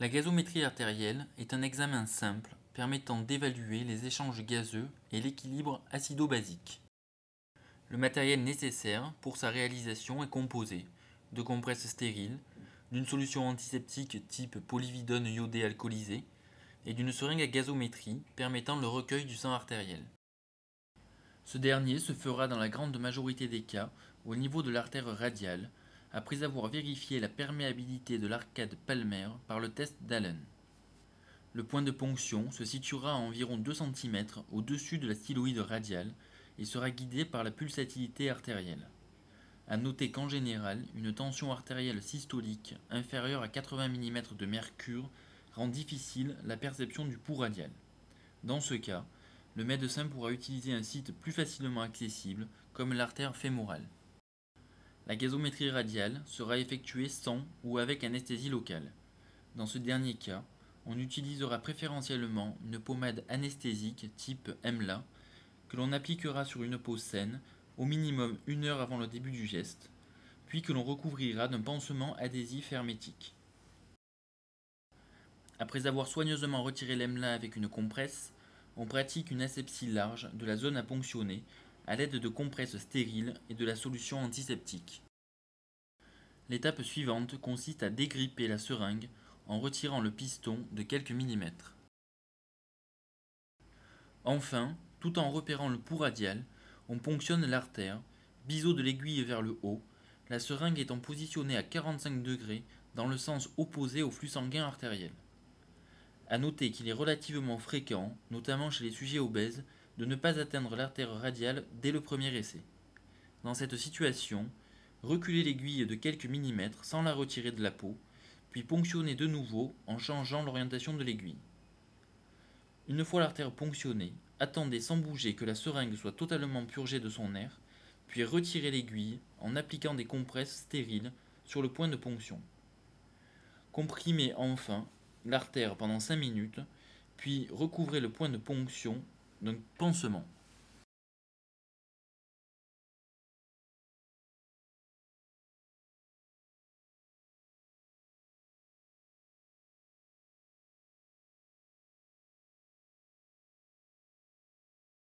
La gazométrie artérielle est un examen simple permettant d'évaluer les échanges gazeux et l'équilibre acido-basique. Le matériel nécessaire pour sa réalisation est composé de compresses stériles, d'une solution antiseptique type polyvidone iodé alcoolisé et d'une seringue à gazométrie permettant le recueil du sang artériel. Ce dernier se fera dans la grande majorité des cas au niveau de l'artère radiale, après avoir vérifié la perméabilité de l'arcade palmaire par le test d'Allen. Le point de ponction se situera à environ 2 cm au-dessus de la styloïde radiale et sera guidé par la pulsatilité artérielle. A noter qu'en général, une tension artérielle systolique inférieure à 80 mm de mercure rend difficile la perception du pouls radial. Dans ce cas, le médecin pourra utiliser un site plus facilement accessible, comme l'artère fémorale. La gazométrie radiale sera effectuée sans ou avec anesthésie locale. Dans ce dernier cas, on utilisera préférentiellement une pommade anesthésique type EMLA que l'on appliquera sur une peau saine au minimum une heure avant le début du geste, puis que l'on recouvrira d'un pansement adhésif hermétique. Après avoir soigneusement retiré l'EMLA avec une compresse, on pratique une asepsie large de la zone à ponctionner à l'aide de compresses stériles et de la solution antiseptique. L'étape suivante consiste à dégripper la seringue en retirant le piston de quelques millimètres. Enfin, tout en repérant le pouls radial, on ponctionne l'artère, biseau de l'aiguille vers le haut, la seringue étant positionnée à 45 degrés dans le sens opposé au flux sanguin artériel. A noter qu'il est relativement fréquent, notamment chez les sujets obèses, de ne pas atteindre l'artère radiale dès le premier essai. Dans cette situation, reculer l'aiguille de quelques millimètres sans la retirer de la peau, puis ponctionner de nouveau en changeant l'orientation de l'aiguille. Une fois l'artère ponctionnée, attendez sans bouger que la seringue soit totalement purgée de son air, puis retirez l'aiguille en appliquant des compresses stériles sur le point de ponction. Comprimez enfin l'artère pendant 5 minutes, puis recouvrez le point de ponction d'un pansement.